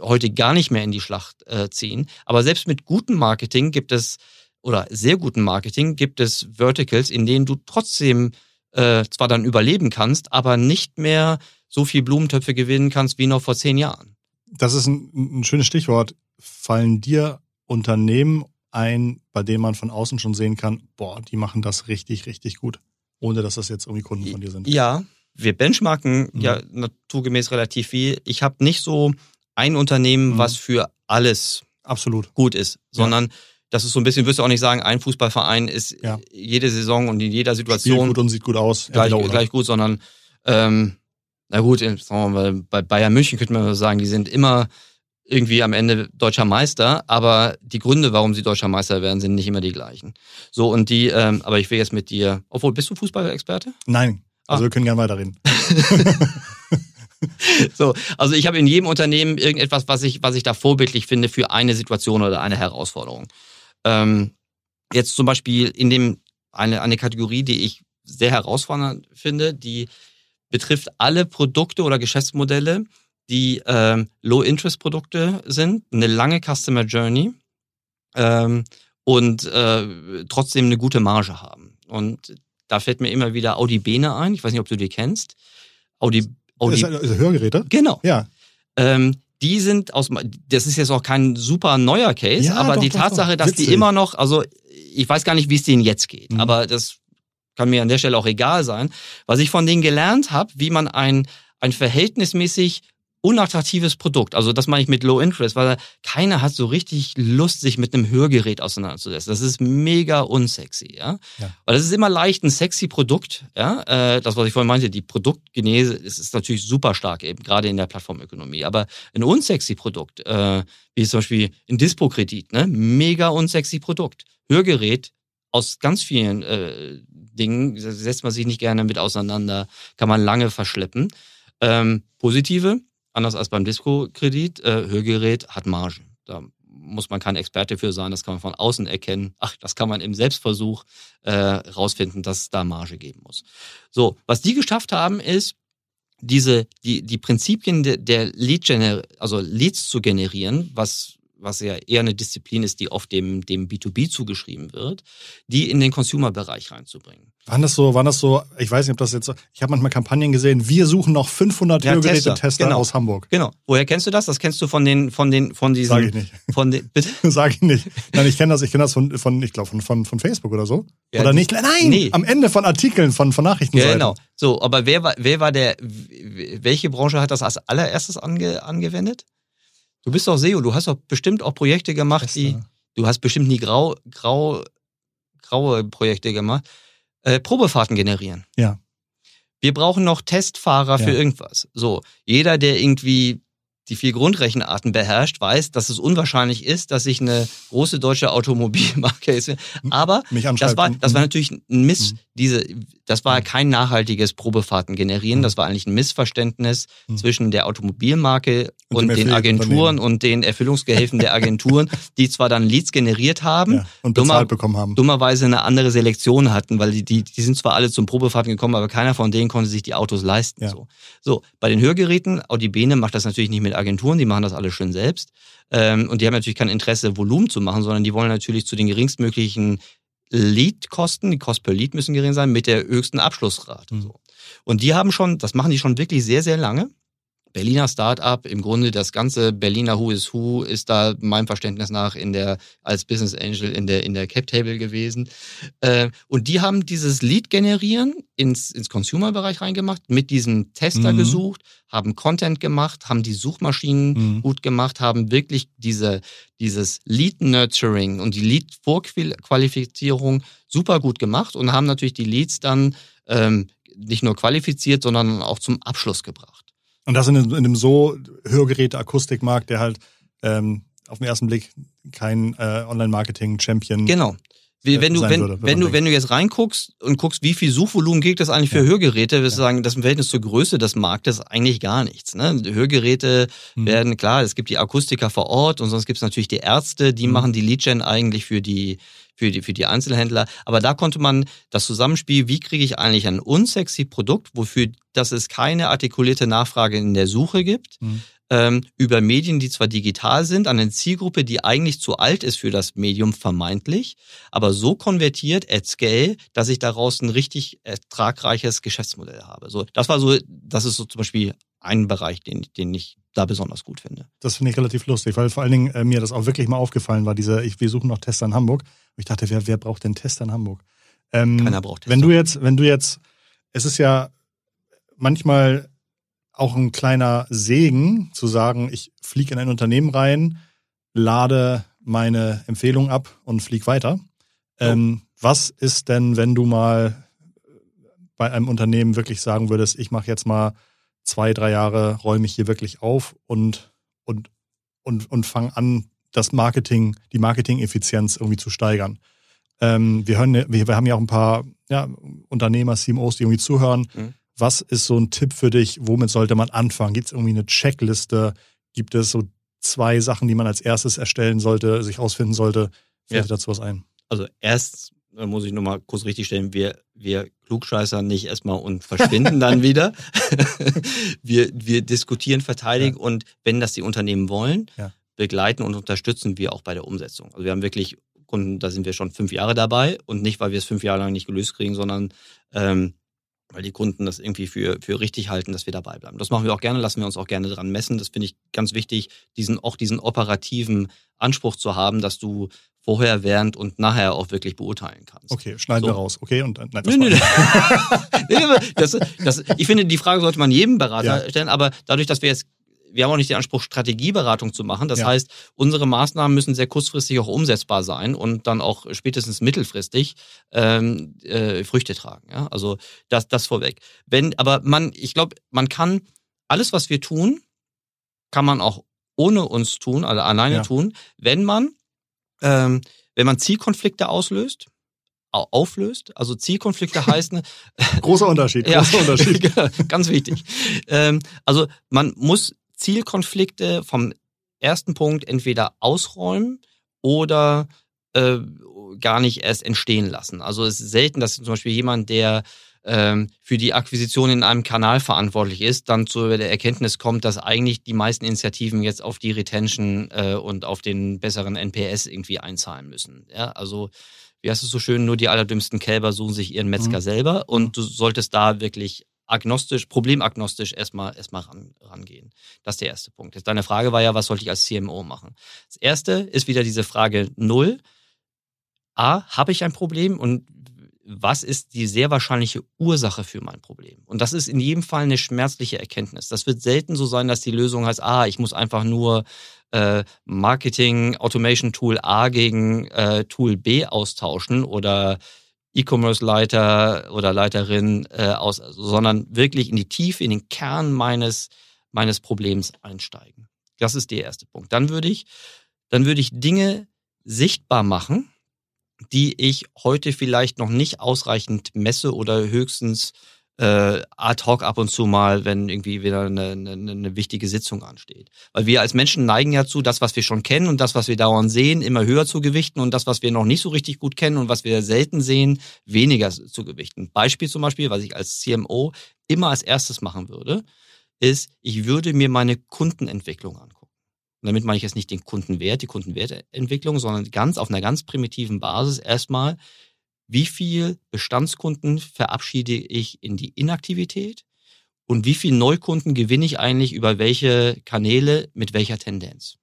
heute gar nicht mehr in die Schlacht äh, ziehen. Aber selbst mit gutem Marketing gibt es oder sehr guten Marketing gibt es Verticals, in denen du trotzdem äh, zwar dann überleben kannst, aber nicht mehr so viel Blumentöpfe gewinnen kannst wie noch vor zehn Jahren. Das ist ein, ein schönes Stichwort. Fallen dir Unternehmen ein, bei denen man von außen schon sehen kann, boah, die machen das richtig, richtig gut, ohne dass das jetzt irgendwie Kunden von dir sind? Ja, wir benchmarken mhm. ja naturgemäß relativ viel. Ich habe nicht so ein Unternehmen, mhm. was für alles absolut gut ist, sondern ja das ist so ein bisschen, wirst du auch nicht sagen, ein Fußballverein ist ja. jede Saison und in jeder Situation Spielt gut und sieht gut aus. Gleich, gleich gut, sondern ähm, na gut, sagen wir mal, bei Bayern München könnte man sagen, die sind immer irgendwie am Ende deutscher Meister, aber die Gründe, warum sie deutscher Meister werden, sind nicht immer die gleichen. So und die, ähm, aber ich will jetzt mit dir, obwohl bist du Fußballexperte? Nein, also ah. wir können gerne weiterreden. so, also ich habe in jedem Unternehmen irgendetwas, was ich, was ich da vorbildlich finde für eine Situation oder eine Herausforderung. Ähm, jetzt zum Beispiel in dem eine, eine Kategorie, die ich sehr herausfordernd finde, die betrifft alle Produkte oder Geschäftsmodelle, die ähm, Low-Interest-Produkte sind, eine lange Customer Journey ähm, und äh, trotzdem eine gute Marge haben. Und da fällt mir immer wieder Audi Bene ein. Ich weiß nicht, ob du die kennst. Audi, Audi ist, ist Hörgeräte? Genau. Ja. Ähm, die sind aus, das ist jetzt auch kein super neuer Case, ja, aber doch, die doch, Tatsache, doch. dass Witzig. die immer noch, also ich weiß gar nicht, wie es denen jetzt geht, mhm. aber das kann mir an der Stelle auch egal sein. Was ich von denen gelernt habe, wie man ein, ein verhältnismäßig unattraktives Produkt. Also das meine ich mit Low Interest, weil keiner hat so richtig Lust, sich mit einem Hörgerät auseinanderzusetzen. Das ist mega unsexy, ja. ja. Weil das ist immer leicht ein sexy Produkt, ja. Äh, das, was ich vorhin meinte, die Produktgenese ist, ist natürlich super stark eben, gerade in der Plattformökonomie. Aber ein unsexy Produkt, äh, wie zum Beispiel ein Dispo-Kredit, ne? Mega unsexy Produkt. Hörgerät aus ganz vielen äh, Dingen setzt man sich nicht gerne mit auseinander, kann man lange verschleppen. Ähm, positive, anders als beim Disco-Kredit, äh, Hörgerät hat Margen. Da muss man kein Experte für sein, das kann man von außen erkennen. Ach, das kann man im Selbstversuch äh, rausfinden, dass es da Marge geben muss. So, was die geschafft haben, ist, diese, die, die Prinzipien der, Lead also Leads zu generieren, was was ja eher eine Disziplin ist, die oft dem, dem B2B zugeschrieben wird, die in den Consumer-Bereich reinzubringen. Waren das so, waren das so, ich weiß nicht, ob das jetzt, ich habe manchmal Kampagnen gesehen, wir suchen noch 500 ja, Hörgeräte-Tester Tester genau. aus Hamburg. Genau. Woher kennst du das? Das kennst du von den, von den, von diesen. Sag ich nicht. Von den, bitte? Sag ich nicht. Nein, ich kenne das, ich kenne das von, von, ich glaube, von, von, von Facebook oder so. Ja, oder nicht? Nein, nee. am Ende von Artikeln, von, von Nachrichtenseiten. Ja, genau. So, aber wer war, wer war der, welche Branche hat das als allererstes ange, angewendet? Du bist doch SEO, du hast doch bestimmt auch Projekte gemacht, Beste. die. Du hast bestimmt nie grau, grau, graue Projekte gemacht. Äh, Probefahrten generieren. Ja. Wir brauchen noch Testfahrer ja. für irgendwas. So, jeder, der irgendwie die vier Grundrechenarten beherrscht, weiß, dass es unwahrscheinlich ist, dass sich eine große deutsche Automobilmarke ist. Aber das war, das war mhm. natürlich ein Miss, mhm. diese, das war kein nachhaltiges Probefahrten generieren. Das war eigentlich ein Missverständnis zwischen der Automobilmarke und, und den Agenturen und den Erfüllungsgehilfen der Agenturen, die zwar dann Leads generiert haben ja, und bezahlt dummer, bekommen haben. Dummerweise eine andere Selektion hatten, weil die, die, die sind zwar alle zum Probefahrten gekommen, aber keiner von denen konnte sich die Autos leisten. Ja. So. so, bei den Hörgeräten, Audi Bene macht das natürlich nicht mit Agenturen, die machen das alle schön selbst. Ähm, und die haben natürlich kein Interesse, Volumen zu machen, sondern die wollen natürlich zu den geringstmöglichen Lead-Kosten, die Kosten per Lead müssen gering sein, mit der höchsten Abschlussrate. Mhm. So. Und die haben schon, das machen die schon wirklich sehr, sehr lange. Berliner Startup, im Grunde das ganze Berliner Who is Who ist da meinem Verständnis nach in der als Business Angel in der in der Cap Table gewesen. Äh, und die haben dieses Lead generieren ins ins Consumer Bereich reingemacht, mit diesem Tester mhm. gesucht, haben Content gemacht, haben die Suchmaschinen mhm. gut gemacht, haben wirklich diese dieses Lead Nurturing und die Lead Vorqualifizierung super gut gemacht und haben natürlich die Leads dann ähm, nicht nur qualifiziert, sondern auch zum Abschluss gebracht. Und das in, in einem so Hörgeräte-Akustikmarkt, der halt ähm, auf den ersten Blick kein äh, Online-Marketing-Champion genau. Wie, wenn du, wenn, würde, wenn, du, wenn du jetzt reinguckst und guckst, wie viel Suchvolumen gibt es eigentlich für ja. Hörgeräte, wirst du ja. sagen, das im Verhältnis zur Größe des Marktes eigentlich gar nichts. Ne? Hörgeräte mhm. werden, klar, es gibt die Akustiker vor Ort und sonst gibt es natürlich die Ärzte, die mhm. machen die Lead-Gen eigentlich für die, für die, für die Einzelhändler. Aber da konnte man das Zusammenspiel, wie kriege ich eigentlich ein unsexy Produkt, wofür dass es keine artikulierte Nachfrage in der Suche gibt, mhm ähm, über Medien, die zwar digital sind, an eine Zielgruppe, die eigentlich zu alt ist für das Medium vermeintlich, aber so konvertiert at scale, dass ich daraus ein richtig ertragreiches Geschäftsmodell habe. So, das war so, das ist so zum Beispiel ein Bereich, den, den ich da besonders gut finde. Das finde ich relativ lustig, weil vor allen Dingen äh, mir das auch wirklich mal aufgefallen war, diese, ich, wir suchen noch Tester in Hamburg. Und ich dachte, wer, wer braucht denn Tester in Hamburg? Ähm, Keiner braucht Tester. Wenn du jetzt, wenn du jetzt, es ist ja manchmal auch ein kleiner Segen zu sagen, ich fliege in ein Unternehmen rein, lade meine Empfehlung ab und fliege weiter. Oh. Ähm, was ist denn, wenn du mal bei einem Unternehmen wirklich sagen würdest, ich mache jetzt mal zwei, drei Jahre, räume ich hier wirklich auf und, und, und, und fange an, das Marketing, die Marketing-Effizienz irgendwie zu steigern. Ähm, wir, hören, wir, wir haben ja auch ein paar ja, Unternehmer, CMOs, die irgendwie zuhören. Mhm was ist so ein Tipp für dich? Womit sollte man anfangen? Gibt es irgendwie eine Checkliste? Gibt es so zwei Sachen, die man als erstes erstellen sollte, sich ausfinden sollte? Fällt ja. dazu was ein? Also erst muss ich nochmal kurz richtigstellen, wir, wir klugscheißer nicht erstmal und verschwinden dann wieder. wir, wir diskutieren, verteidigen ja. und wenn das die Unternehmen wollen, ja. begleiten und unterstützen wir auch bei der Umsetzung. Also wir haben wirklich Kunden, da sind wir schon fünf Jahre dabei und nicht, weil wir es fünf Jahre lang nicht gelöst kriegen, sondern ähm, weil die Kunden das irgendwie für, für richtig halten, dass wir dabei bleiben. Das machen wir auch gerne, lassen wir uns auch gerne dran messen. Das finde ich ganz wichtig, diesen, auch diesen operativen Anspruch zu haben, dass du vorher, während und nachher auch wirklich beurteilen kannst. Okay, schneiden so. wir raus. Okay, und dann. Nein, das, nee, nee. das, das, ich finde, die Frage sollte man jedem Berater ja. stellen, aber dadurch, dass wir jetzt wir haben auch nicht den Anspruch, Strategieberatung zu machen. Das ja. heißt, unsere Maßnahmen müssen sehr kurzfristig auch umsetzbar sein und dann auch spätestens mittelfristig ähm, äh, Früchte tragen. Ja? Also das, das vorweg. Wenn, aber man, ich glaube, man kann alles, was wir tun, kann man auch ohne uns tun, also alleine ja. tun, wenn man, ähm, wenn man Zielkonflikte auslöst, auflöst. Also Zielkonflikte heißen. großer Unterschied, großer ja, Unterschied. ganz wichtig. Ähm, also man muss Zielkonflikte vom ersten Punkt entweder ausräumen oder äh, gar nicht erst entstehen lassen. Also es ist selten, dass zum Beispiel jemand, der ähm, für die Akquisition in einem Kanal verantwortlich ist, dann zu der Erkenntnis kommt, dass eigentlich die meisten Initiativen jetzt auf die Retention äh, und auf den besseren NPS irgendwie einzahlen müssen. Ja, also wie heißt es so schön, nur die allerdümmsten Kälber suchen sich ihren Metzger mhm. selber und du solltest da wirklich agnostisch, problemagnostisch erstmal, erstmal ran, rangehen. Das ist der erste Punkt. Jetzt deine Frage war ja, was sollte ich als CMO machen? Das erste ist wieder diese Frage Null. A, habe ich ein Problem und was ist die sehr wahrscheinliche Ursache für mein Problem? Und das ist in jedem Fall eine schmerzliche Erkenntnis. Das wird selten so sein, dass die Lösung heißt, ah, ich muss einfach nur äh, Marketing Automation Tool A gegen äh, Tool B austauschen oder E-Commerce-Leiter oder Leiterin äh, aus, sondern wirklich in die Tiefe, in den Kern meines, meines Problems einsteigen. Das ist der erste Punkt. Dann würde ich, dann würde ich Dinge sichtbar machen, die ich heute vielleicht noch nicht ausreichend messe oder höchstens äh, ad hoc ab und zu mal, wenn irgendwie wieder eine, eine, eine wichtige Sitzung ansteht. Weil wir als Menschen neigen ja zu, das, was wir schon kennen und das, was wir dauernd sehen, immer höher zu gewichten und das, was wir noch nicht so richtig gut kennen und was wir selten sehen, weniger zu gewichten. Beispiel zum Beispiel, was ich als CMO immer als erstes machen würde, ist, ich würde mir meine Kundenentwicklung angucken. Und damit meine ich jetzt nicht den Kundenwert, die Kundenwertentwicklung, sondern ganz auf einer ganz primitiven Basis erstmal, wie viel Bestandskunden verabschiede ich in die Inaktivität und wie viel Neukunden gewinne ich eigentlich über welche Kanäle mit welcher Tendenz.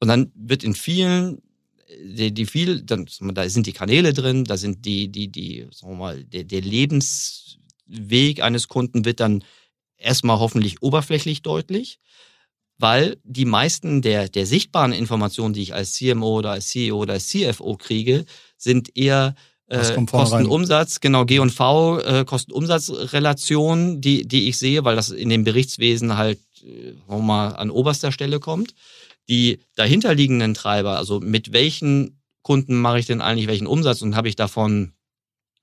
Und dann wird in vielen die, die viel, dann, da sind die Kanäle drin, da sind die, die, die, sagen wir mal, der, der Lebensweg eines Kunden wird dann erstmal hoffentlich oberflächlich deutlich, weil die meisten der, der sichtbaren Informationen, die ich als CMO oder als CEO oder als CFO kriege, sind eher äh, Kostenumsatz, genau, G und V, äh, Kostenumsatzrelation, die, die ich sehe, weil das in dem Berichtswesen halt äh, mal an oberster Stelle kommt. Die dahinterliegenden Treiber, also mit welchen Kunden mache ich denn eigentlich welchen Umsatz und habe ich davon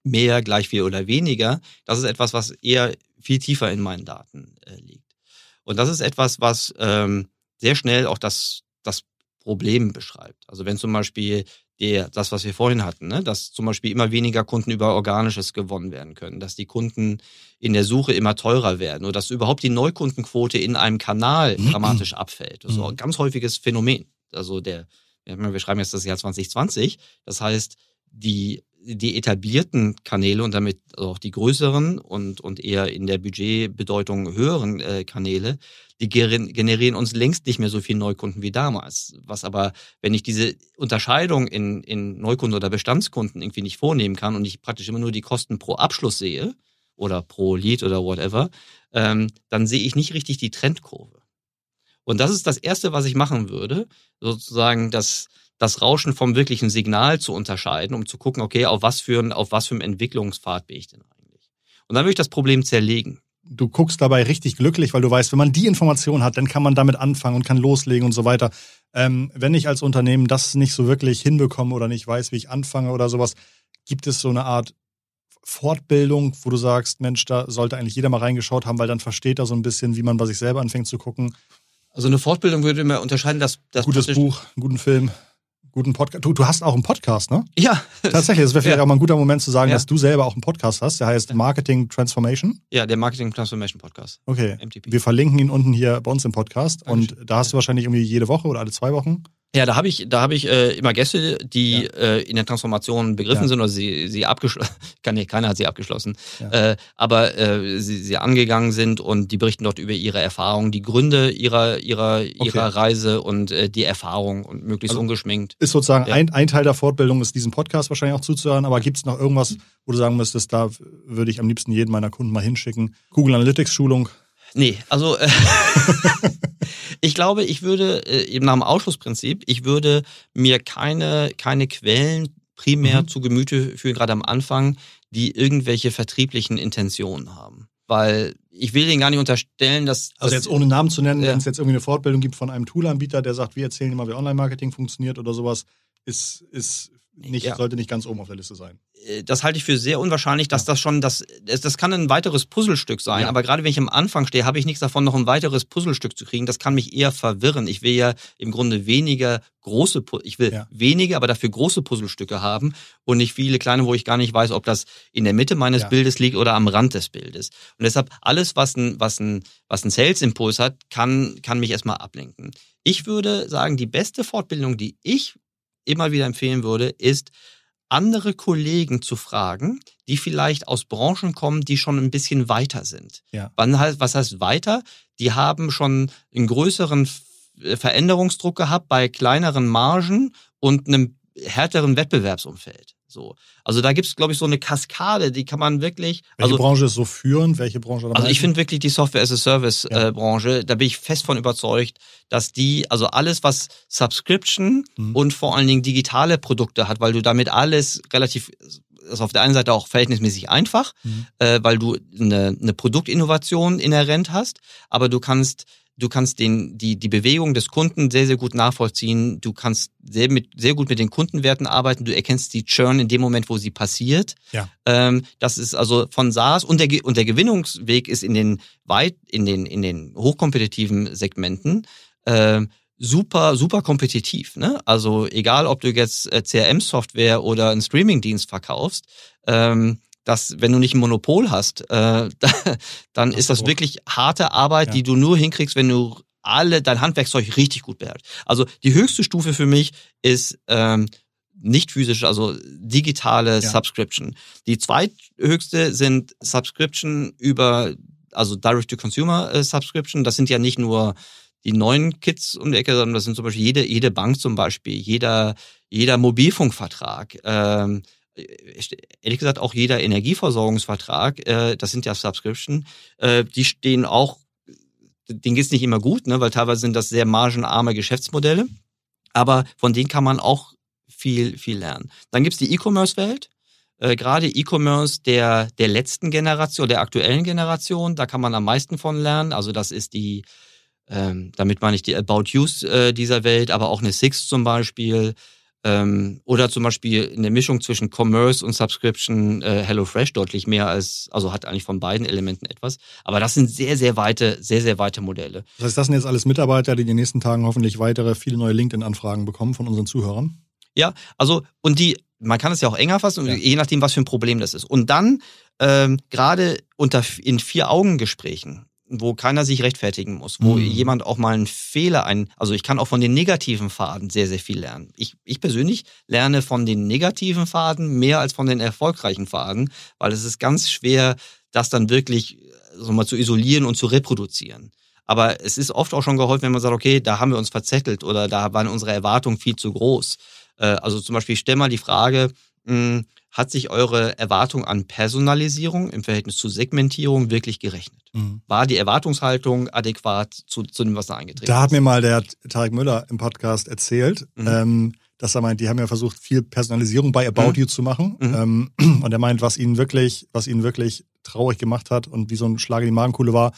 mehr, gleich viel oder weniger, das ist etwas, was eher viel tiefer in meinen Daten äh, liegt. Und das ist etwas, was ähm, sehr schnell auch das, das Problem beschreibt. Also wenn zum Beispiel der, das, was wir vorhin hatten, ne? dass zum Beispiel immer weniger Kunden über Organisches gewonnen werden können, dass die Kunden in der Suche immer teurer werden oder dass überhaupt die Neukundenquote in einem Kanal mhm. dramatisch abfällt. Das ist mhm. ein ganz häufiges Phänomen. Also der, wir schreiben jetzt das Jahr 2020, das heißt, die die etablierten Kanäle und damit auch die größeren und, und eher in der Budgetbedeutung höheren äh, Kanäle, die generieren uns längst nicht mehr so viel Neukunden wie damals. Was aber, wenn ich diese Unterscheidung in, in Neukunden oder Bestandskunden irgendwie nicht vornehmen kann und ich praktisch immer nur die Kosten pro Abschluss sehe oder pro Lead oder whatever, ähm, dann sehe ich nicht richtig die Trendkurve. Und das ist das Erste, was ich machen würde, sozusagen das das Rauschen vom wirklichen Signal zu unterscheiden, um zu gucken, okay, auf was für, auf was für einem Entwicklungspfad bin ich denn eigentlich? Und dann würde ich das Problem zerlegen. Du guckst dabei richtig glücklich, weil du weißt, wenn man die Information hat, dann kann man damit anfangen und kann loslegen und so weiter. Ähm, wenn ich als Unternehmen das nicht so wirklich hinbekomme oder nicht weiß, wie ich anfange oder sowas, gibt es so eine Art Fortbildung, wo du sagst, Mensch, da sollte eigentlich jeder mal reingeschaut haben, weil dann versteht er so ein bisschen, wie man bei sich selber anfängt zu gucken. Also eine Fortbildung würde mir unterscheiden, dass das gutes Buch, einen guten Film guten Podcast. Du, du hast auch einen Podcast, ne? Ja. Tatsächlich, das wäre vielleicht ja. auch mal ein guter Moment zu sagen, ja. dass du selber auch einen Podcast hast. Der heißt Marketing Transformation. Ja, der Marketing Transformation Podcast. Okay. MTP. Wir verlinken ihn unten hier bei uns im Podcast. Dankeschön. Und da hast du wahrscheinlich irgendwie jede Woche oder alle zwei Wochen. Ja, da habe ich, da habe ich äh, immer Gäste, die ja. äh, in der Transformation begriffen ja. sind oder sie, sie abgeschlossen, kann nicht, keiner hat sie abgeschlossen, ja. äh, aber äh, sie, sie angegangen sind und die berichten dort über ihre Erfahrungen, die Gründe ihrer ihrer okay. ihrer Reise und äh, die Erfahrung und möglichst also ungeschminkt. Ist sozusagen ein, ein Teil der Fortbildung, ist diesen Podcast wahrscheinlich auch zuzuhören, aber gibt es noch irgendwas, wo du sagen müsstest, da würde ich am liebsten jeden meiner Kunden mal hinschicken? Google Analytics Schulung, Nee, also äh, ich glaube, ich würde äh, eben nach dem Ausschlussprinzip, ich würde mir keine, keine Quellen primär mhm. zu Gemüte führen, gerade am Anfang, die irgendwelche vertrieblichen Intentionen haben. Weil ich will denen gar nicht unterstellen, dass. Also jetzt ohne Namen zu nennen, ja. wenn es jetzt irgendwie eine Fortbildung gibt von einem Toolanbieter, der sagt, wir erzählen immer, wie Online-Marketing funktioniert oder sowas, ist, ist nicht, ja. sollte nicht ganz oben auf der Liste sein. Äh, das halte ich für sehr unwahrscheinlich, dass ja. das schon das, das kann ein weiteres Puzzlestück sein. Ja. Aber gerade wenn ich am Anfang stehe, habe ich nichts davon, noch ein weiteres Puzzlestück zu kriegen. Das kann mich eher verwirren. Ich will ja im Grunde weniger große, ich will ja. wenige, aber dafür große Puzzlestücke haben und nicht viele kleine, wo ich gar nicht weiß, ob das in der Mitte meines Bildes liegt oder am Rand des Bildes. Und deshalb alles, was ein, was ein, was ein Sales-Impuls hat, kann, kann mich erstmal ablenken. Ich würde sagen, die beste Fortbildung, die ich immer wieder empfehlen würde, ist, andere Kollegen zu fragen, die vielleicht aus Branchen kommen, die schon ein bisschen weiter sind. Ja. Was heißt weiter? Die haben schon einen größeren Veränderungsdruck gehabt bei kleineren Margen und einem härteren Wettbewerbsumfeld. So. Also da gibt es, glaube ich, so eine Kaskade, die kann man wirklich. Welche also, Branche ist so führend? Welche Branche? Also ich finde wirklich die Software as a Service ja. äh, Branche, da bin ich fest von überzeugt, dass die, also alles, was Subscription mhm. und vor allen Dingen digitale Produkte hat, weil du damit alles relativ ist auf der einen Seite auch verhältnismäßig einfach, mhm. äh, weil du eine, eine Produktinnovation inhärent hast, aber du kannst Du kannst den, die, die Bewegung des Kunden sehr, sehr gut nachvollziehen. Du kannst sehr, mit, sehr gut mit den Kundenwerten arbeiten. Du erkennst die Churn in dem Moment, wo sie passiert. Ja. Ähm, das ist also von SaaS und der, und der Gewinnungsweg ist in den weit, in den, in den hochkompetitiven Segmenten. Äh, super, super kompetitiv. Ne? Also egal, ob du jetzt äh, CRM-Software oder einen Streaming-Dienst verkaufst, ähm, dass wenn du nicht ein Monopol hast, äh, dann das ist das wirklich harte Arbeit, ja. die du nur hinkriegst, wenn du alle dein Handwerkszeug richtig gut beherrschst. Also die höchste Stufe für mich ist ähm, nicht physisch, also digitale ja. Subscription. Die zweithöchste sind Subscription über, also Direct-to-Consumer äh, Subscription. Das sind ja nicht nur die neuen Kids um die Ecke, sondern das sind zum Beispiel jede, jede Bank zum Beispiel, jeder, jeder Mobilfunkvertrag, ähm, ehrlich gesagt auch jeder Energieversorgungsvertrag, äh, das sind ja Subscription, äh, die stehen auch, denen geht's nicht immer gut, ne, weil teilweise sind das sehr margenarme Geschäftsmodelle, aber von denen kann man auch viel, viel lernen. Dann gibt's die E-Commerce-Welt, äh, gerade E-Commerce der, der letzten Generation, der aktuellen Generation, da kann man am meisten von lernen. Also das ist die, ähm, damit meine ich die About Use äh, dieser Welt, aber auch eine Six zum Beispiel, ähm, oder zum Beispiel in der Mischung zwischen Commerce und Subscription äh, HelloFresh deutlich mehr als, also hat eigentlich von beiden Elementen etwas. Aber das sind sehr, sehr weite, sehr, sehr weite Modelle. Das heißt, das sind jetzt alles Mitarbeiter, die in den nächsten Tagen hoffentlich weitere, viele neue LinkedIn-Anfragen bekommen von unseren Zuhörern? Ja, also, und die, man kann es ja auch enger fassen, ja. je nachdem, was für ein Problem das ist. Und dann ähm, gerade unter in vier Augen Gesprächen wo keiner sich rechtfertigen muss, wo mhm. jemand auch mal einen Fehler ein, also ich kann auch von den negativen Faden sehr, sehr viel lernen. Ich, ich persönlich lerne von den negativen Faden mehr als von den erfolgreichen Faden, weil es ist ganz schwer, das dann wirklich so mal zu isolieren und zu reproduzieren. Aber es ist oft auch schon geholfen, wenn man sagt, okay, da haben wir uns verzettelt oder da waren unsere Erwartungen viel zu groß. Äh, also zum Beispiel, ich stell mal die Frage, hm, hat sich eure Erwartung an Personalisierung im Verhältnis zu Segmentierung wirklich gerechnet? Mhm. War die Erwartungshaltung adäquat zu, zu dem, was da eingetreten ist? Da hat mir mal der Tarek Müller im Podcast erzählt, mhm. ähm, dass er meint, die haben ja versucht, viel Personalisierung bei About mhm. You zu machen. Mhm. Ähm, und er meint, was ihn wirklich, was ihn wirklich traurig gemacht hat und wie so ein Schlag in die Magenkuhle war,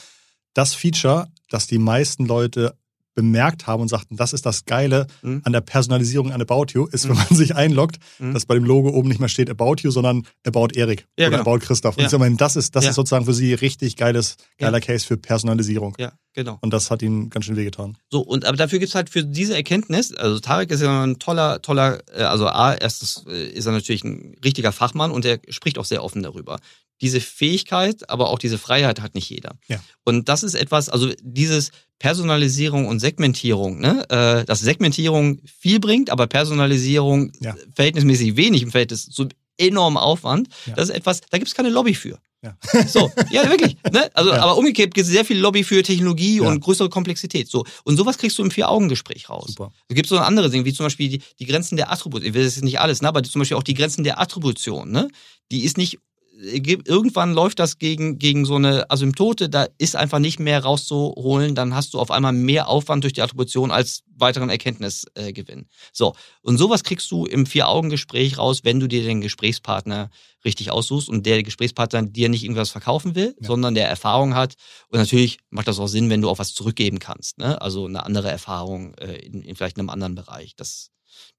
das Feature, dass die meisten Leute bemerkt haben und sagten, das ist das Geile mhm. an der Personalisierung an About You, ist, wenn mhm. man sich einloggt, mhm. dass bei dem Logo oben nicht mehr steht About You, sondern About Erik ja, oder genau. About Christoph. Und ja. ich meine, das ist, das ja. ist sozusagen für sie richtig geiles, geiler Case für Personalisierung. Ja, genau. Und das hat ihnen ganz schön wehgetan. So, und aber dafür gibt es halt für diese Erkenntnis, also Tarek ist ja ein toller, toller, äh, also A, erstens äh, ist er natürlich ein richtiger Fachmann und er spricht auch sehr offen darüber. Diese Fähigkeit, aber auch diese Freiheit hat nicht jeder. Ja. Und das ist etwas, also dieses Personalisierung und Segmentierung, ne? äh, dass Segmentierung viel bringt, aber Personalisierung Ja. verhältnismäßig wenig im Verhältnis zu enormem Aufwand, Ja. das ist etwas, da gibt es keine Lobby für. Ja. So, ja, wirklich. Ne? Also, Ja. aber umgekehrt gibt es sehr viel Lobby für Technologie Ja. und größere Komplexität. So. Und sowas kriegst du im Vier-Augen-Gespräch raus. Super. Es gibt so andere Dinge, wie zum Beispiel die, die Grenzen der Attribution. Ich will das jetzt nicht alles, ne? aber zum Beispiel auch die Grenzen der Attribution. Ne? Die ist nicht, irgendwann läuft das gegen, gegen so eine Asymptote, da ist einfach nicht mehr rauszuholen, dann hast du auf einmal mehr Aufwand durch die Attribution als weiteren Erkenntnisgewinn. Äh, so, und sowas kriegst du im Vier-Augen-Gespräch raus, wenn du dir den Gesprächspartner richtig aussuchst und der Gesprächspartner dir nicht irgendwas verkaufen will, Ja. sondern der Erfahrung hat. Und natürlich macht das auch Sinn, wenn du auch was zurückgeben kannst. Ne? Also eine andere Erfahrung äh, in, in vielleicht einem anderen Bereich. Das,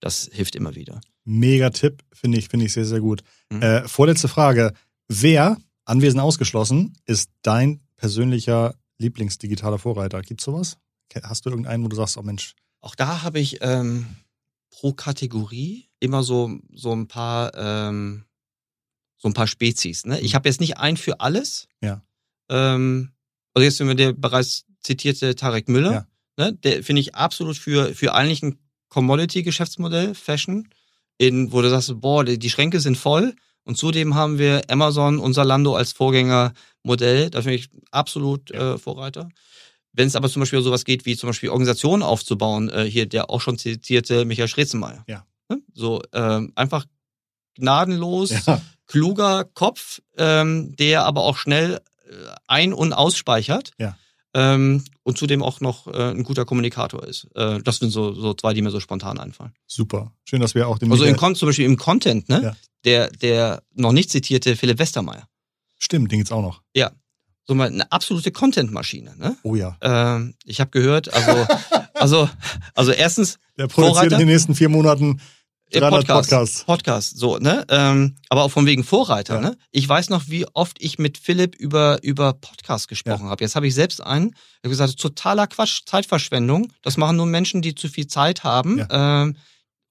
das hilft immer wieder. Mega Tipp, finde ich, finde ich sehr, sehr gut. Mhm. Äh, vorletzte Frage. Wer, anwesend ausgeschlossen, ist dein persönlicher Lieblingsdigitaler Vorreiter? Gibt's sowas? Hast du irgendeinen, wo du sagst, oh Mensch, Auch da habe ich ähm, pro Kategorie immer so, so ein paar ähm, so ein paar Spezies. Ne? Ich habe jetzt nicht ein für alles. Ja. Ähm, also jetzt wenn wir der bereits zitierte Tarek Müller, Ja. ne? der finde ich absolut für, für eigentlich ein Commodity-Geschäftsmodell, Fashion, in, wo du sagst, boah, die, die Schränke sind voll. Und zudem haben wir Amazon und Zalando als Vorgängermodell. Da finde ich absolut äh, Vorreiter. Wenn es aber zum Beispiel sowas geht, wie zum Beispiel Organisationen aufzubauen, äh, hier der auch schon zitierte Michael Schrezenmeier. Ja. Ne? So ähm, einfach gnadenlos, ja, kluger Kopf, ähm, der aber auch schnell äh, ein- und ausspeichert. Ja. Ähm, und zudem auch noch äh, ein guter Kommunikator ist. Äh, das sind so, so zwei, die mir so spontan einfallen. super. Schön, dass wir auch den Also im zum Beispiel im Content, ne? Ja. Der, der noch nicht zitierte Philipp Westermeier. Stimmt, den gibt's auch noch. So mal eine absolute Content-Maschine, ne? Oh ja. Ähm, ich habe gehört, also, also, also erstens Der produziert Vorreiter? in den nächsten vier Monaten äh, 300 Podcast, Podcasts. Podcast, so, ne? Ähm, aber auch von wegen Vorreiter, Ja. ne? Ich weiß noch, wie oft ich mit Philipp über, über Podcast gesprochen habe. Jetzt habe ich selbst einen, ich habe gesagt, totaler Quatsch, Zeitverschwendung. Das machen nur Menschen, die zu viel Zeit haben. Ähm,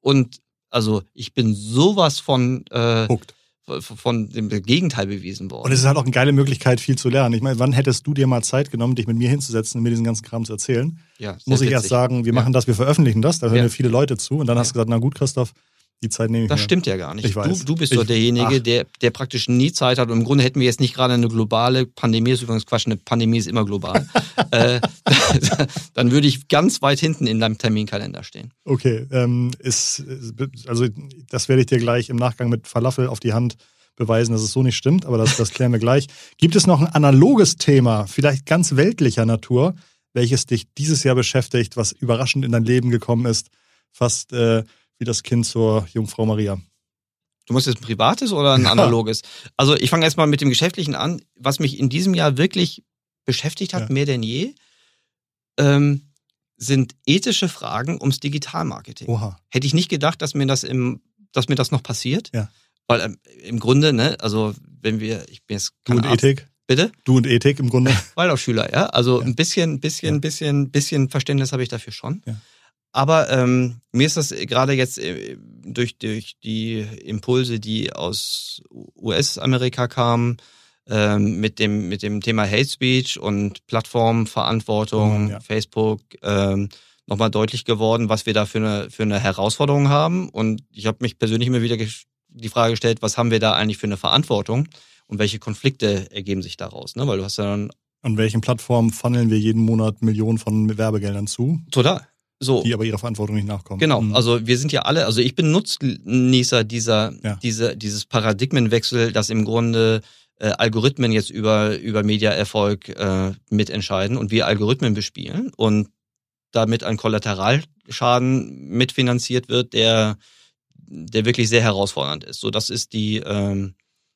und also ich bin sowas von, äh, von- dem Gegenteil bewiesen worden. Und es ist halt auch eine geile Möglichkeit, viel zu lernen. Ich meine, wann hättest du dir mal Zeit genommen, dich mit mir hinzusetzen und mir diesen ganzen Kram zu erzählen? ja, Muss ich erst witzig. sagen, wir Ja. machen das, wir veröffentlichen das, da hören Ja. mir viele Leute zu. Und dann hast du gesagt, na gut, Christoph, die Zeit nehme ich Das mir. stimmt ja gar nicht. Ich weiß. Du, du bist Ich- doch derjenige, ach. der, der praktisch nie Zeit hat. Und im Grunde hätten wir jetzt nicht gerade eine globale Pandemie, ist übrigens Quatsch, eine Pandemie ist immer global. äh, dann würde ich ganz weit hinten in deinem Terminkalender stehen. Okay, ähm, ist, also das werde ich dir gleich im Nachgang mit Falafel auf die Hand beweisen, dass es so nicht stimmt, aber das, das klären wir gleich. Gibt es noch ein analoges Thema, vielleicht ganz weltlicher Natur, welches dich dieses Jahr beschäftigt, was überraschend in dein Leben gekommen ist, fast äh, wie das Kind zur Jungfrau Maria? Du musst jetzt ein privates oder ein Ja. analoges? Also ich fange erstmal mit dem Geschäftlichen an. Was mich in diesem Jahr wirklich beschäftigt hat, Ja. mehr denn je, ähm, sind ethische Fragen ums Digitalmarketing. Oha. Hätte ich nicht gedacht, dass mir das im, dass mir das noch passiert. Ja. Weil ähm, im Grunde, ne, also wenn wir, ich bin jetzt Du kein und Arzt, Ethik? bitte, Du und Ethik im Grunde? Waldorfschüler, ja, also ein bisschen, bisschen, bisschen, bisschen Verständnis habe ich dafür schon. Ja. Aber ähm, mir ist das gerade jetzt äh, durch, durch die Impulse, die aus US-Amerika kamen, ähm, mit dem mit dem Thema Hate Speech und Plattformverantwortung, Oh, ja. Facebook, ähm, nochmal deutlich geworden, was wir da für eine für eine Herausforderung haben. Und ich habe mich persönlich immer wieder die Frage gestellt, was haben wir da eigentlich für eine Verantwortung und welche Konflikte ergeben sich daraus? Ne? Weil du hast ja dann An welchen Plattformen funneln wir jeden Monat Millionen von Werbegeldern zu, total so die aber ihrer Verantwortung nicht nachkommen? Genau, Mhm. also wir sind ja alle, also ich bin Nutznießer dieser, Ja. diese, dieses Paradigmenwechsel, dass im Grunde äh, Algorithmen jetzt über, über Mediaerfolg äh, mitentscheiden und wir Algorithmen bespielen und damit ein Kollateralschaden mitfinanziert wird, der, der wirklich sehr herausfordernd ist. So, das ist die, ähm,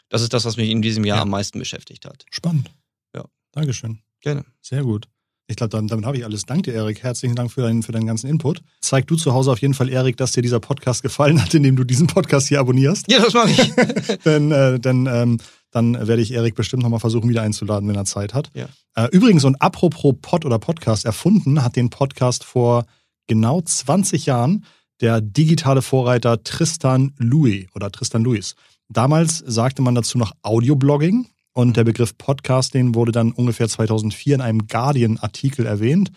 das ist das, was mich in diesem Jahr Ja. am meisten beschäftigt hat. Spannend. Ja. Dankeschön. Gerne. Sehr gut. Ich glaube, damit, damit habe ich alles. Danke dir, Erik. Herzlichen Dank für deinen, für deinen ganzen Input. Zeig du zu Hause auf jeden Fall, Erik, dass dir dieser Podcast gefallen hat, indem du diesen Podcast hier abonnierst. Ja, das mache ich. denn äh, denn ähm, dann werde ich Erik bestimmt nochmal versuchen, wieder einzuladen, wenn er Zeit hat. Ja. Äh, übrigens, und apropos Pod oder Podcast, erfunden hat den Podcast vor genau 20 Jahren der digitale Vorreiter Tristan Louis oder Tristan Louis. Damals sagte man dazu noch Audioblogging. Und der Begriff Podcasting wurde dann ungefähr 2004 in einem Guardian-Artikel erwähnt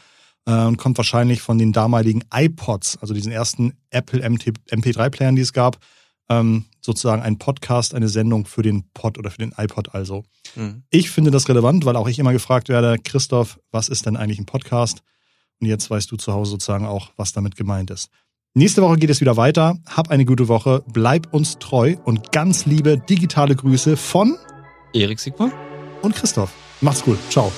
äh, und kommt wahrscheinlich von den damaligen iPods, also diesen ersten Apple MP3-Playern, die es gab. Ähm, sozusagen ein Podcast, eine Sendung für den Pod oder für den iPod also. Mhm. Ich finde das relevant, weil auch ich immer gefragt werde, Christoph, was ist denn eigentlich ein Podcast? Und jetzt weißt du zu Hause sozusagen auch, was damit gemeint ist. Nächste Woche geht es wieder weiter. Hab eine gute Woche, bleib uns treu und ganz liebe digitale Grüße von Erik Sigmar und Christoph. Macht's gut. Ciao.